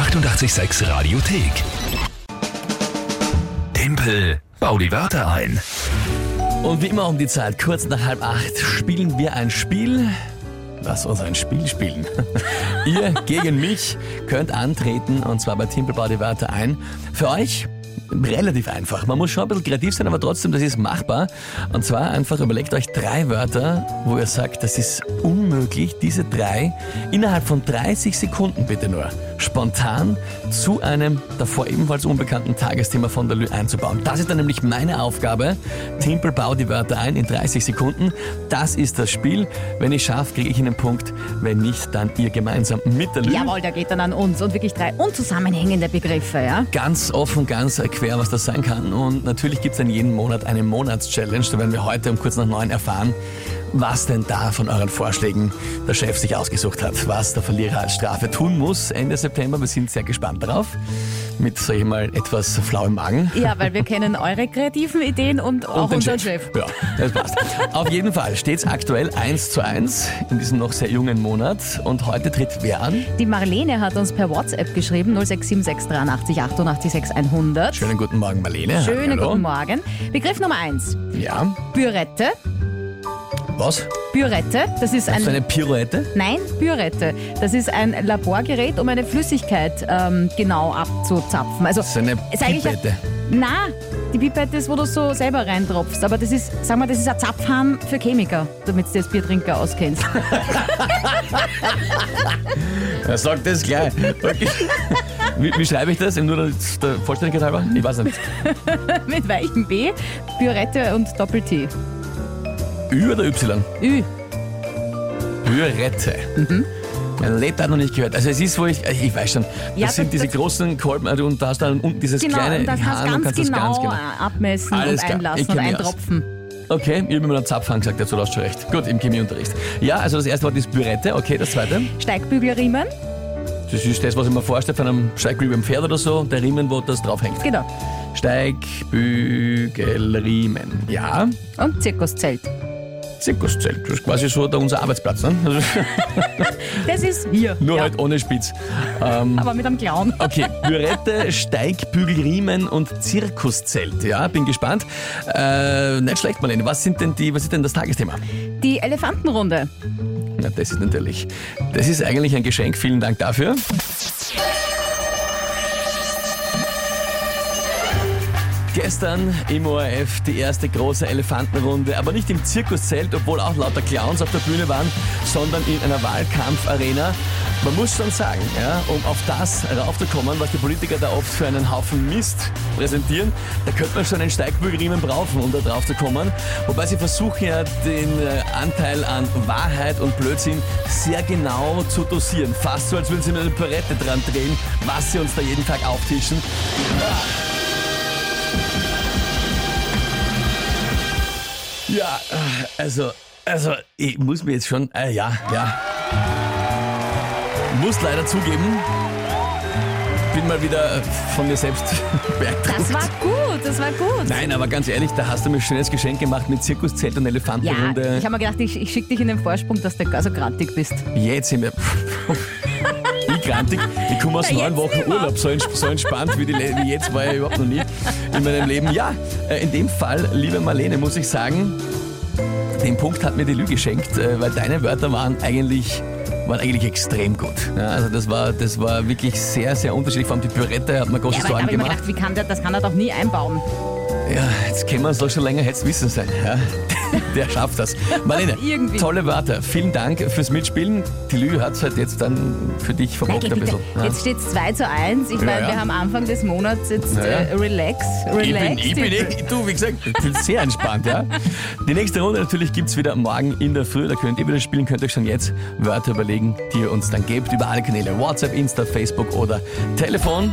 886 Radiothek. Tempel, bau die Wörter ein. Und wie immer um die Zeit, kurz nach halb acht, spielen wir ein Spiel. Lass uns ein Spiel spielen. Ihr gegen mich könnt antreten und zwar bei Timpelbau die Wörter ein. Für euch relativ einfach. Man muss schon ein bisschen kreativ sein, aber trotzdem, das ist machbar. Und zwar einfach überlegt euch drei Wörter, wo ihr sagt, das ist unmöglich, diese drei innerhalb von 30 Sekunden bitte nur spontan zu einem davor ebenfalls unbekannten Tagesthema von der Lü einzubauen. Das ist dann nämlich meine Aufgabe. Timpel, bau die Wörter ein in 30 Sekunden. Das ist das Spiel. Wenn ich schaffe, kriege ich einen Punkt. Wenn nicht, dann ihr gemeinsam mit der Lü. Jawohl, der geht dann an uns und wirklich drei unzusammenhängende Begriffe, ja? Ganz offen, ganz quer, was das sein kann. Und natürlich gibt es dann jeden Monat eine Monatschallenge. Da werden wir heute um kurz nach neun erfahren, was denn da von euren Vorschlägen der Chef sich ausgesucht hat, was der Verlierer als Strafe tun muss Ende September. Wir sind sehr gespannt darauf. Mit, sag ich mal, etwas flauem Magen. Ja, weil wir kennen eure kreativen Ideen und auch den unseren Chef. Ja, das passt. Auf jeden Fall steht es aktuell 1 zu 1 in diesem noch sehr jungen Monat. Und heute tritt wer an? Die Marlene hat uns per WhatsApp geschrieben, 0676 83 88 6100. Schönen guten Morgen, Marlene. Schönen Hallo. guten Morgen. Begriff Nummer eins. Ja, Bürette. Was? Bürette, das ist ein... So eine Pirouette? Nein, Bürette. Das ist ein Laborgerät, um eine Flüssigkeit ähm, genau abzuzapfen. Also, So eine ist eigentlich ein- Pipette. Na, die Pipette ist, wo du so selber reintropfst. Aber das ist, sag mal, das ist ein Zapfhahn für Chemiker, damit du das Biertrinker auskennst. Er sagt das gleich. Okay. Wie, wie schreibe ich das? Nur der, der Vollständigkeit halber? Ich weiß nicht. Mit weichem B, Bürette und Doppel-T. Ü oder Y? Ü. Bürette. Mhm. Mein Leben hat noch nicht gehört. Also es ist, wo ich, ich weiß schon, das Ja, sind das- diese das- großen Kolben also und da hast du dann unten dieses Genau, kleine und da kannst Hahn du und ganz, kannst das genau ganz genau. abmessen Alles und einlassen und eintropfen. Okay, ich habe mir einen Zapfhahn gesagt, dazu hast du recht. Gut, im Chemieunterricht. Ja, also das erste Wort ist Bürette, okay, das zweite. Steigbügelriemen, Das ist das, was ich mir vorstelle von einem Steigbügel beim Pferd oder so, der Riemen, wo das draufhängt. genau. Steigbügelriemen. Ja, Und Zirkuszelt. Zirkuszelt. Das ist quasi so da unser Arbeitsplatz, ne? Also, Das ist hier. nur ja, halt ohne Spitz. Ähm, Aber mit einem Clown. Okay, Bürette, Steigbügelriemen und Zirkuszelt. Ja, bin gespannt. Äh, nicht schlecht, Marlene. Was sind denn die, was ist denn das Tagesthema? Die Elefantenrunde. Na, das ist natürlich, das ist eigentlich ein Geschenk. Vielen Dank dafür. Gestern im ORF die erste große Elefantenrunde, aber nicht im Zirkuszelt, obwohl auch lauter Clowns auf der Bühne waren, sondern in einer Wahlkampfarena. Man muss schon sagen, ja, um auf das raufzukommen, was die Politiker da oft für einen Haufen Mist präsentieren, da könnte man schon einen Steigbügelriemen brauchen, um da drauf zu kommen. Wobei sie versuchen ja den äh, Anteil an Wahrheit und Blödsinn sehr genau zu dosieren. Fast so, als würden sie mit einer Palette dran drehen, was sie uns da jeden Tag auftischen. Ja, äh, also, also, ich muss mir jetzt schon, äh, ja, ja. Muss leider zugeben, bin mal wieder von mir selbst beeindruckt. Das war gut, das war gut. Nein, aber ganz ehrlich, da hast du mir ein schönes Geschenk gemacht mit Zirkuszelt und Ja, Elefantenrunde. ich habe mir gedacht, ich, ich schicke dich in den Vorsprung, dass du also grantig bist. Jetzt sind wir. Ich grantig, ich komme aus neun Wochen. Urlaub, so, so entspannt wie, die, wie jetzt war ich überhaupt noch nie in meinem Leben. Ja, äh, in dem Fall, liebe Marlene, muss ich sagen, den Punkt hat mir die Lü geschenkt, äh, weil deine Wörter waren eigentlich waren eigentlich extrem gut. Ja, also das war, das war wirklich sehr, sehr unterschiedlich. Vor allem die Pürette hat mir Ja, große da Sorgen habe ich mir gemacht. gedacht, wie kann der, das kann er doch nie einbauen. Ja, jetzt kennen wir uns doch schon länger, hätte es wissen sein. Ja? Der schafft das. Marlene, Irgendwie. tolle Wörter. Vielen Dank fürs Mitspielen. Die Lü hat es halt jetzt dann für dich verbockt ein bisschen. Ja. Jetzt steht es 2 zu 1. Ich meine, ja. wir haben Anfang des Monats jetzt Ja, ja. äh, relax, Ich relax. bin, ich bin, eh- du, wie gesagt, ich bin sehr entspannt, ja. Die nächste Runde natürlich gibt's wieder morgen in der Früh. Da könnt ihr wieder spielen, könnt euch schon jetzt Wörter überlegen, die ihr uns dann gebt über alle Kanäle. WhatsApp, Insta, Facebook oder Telefon.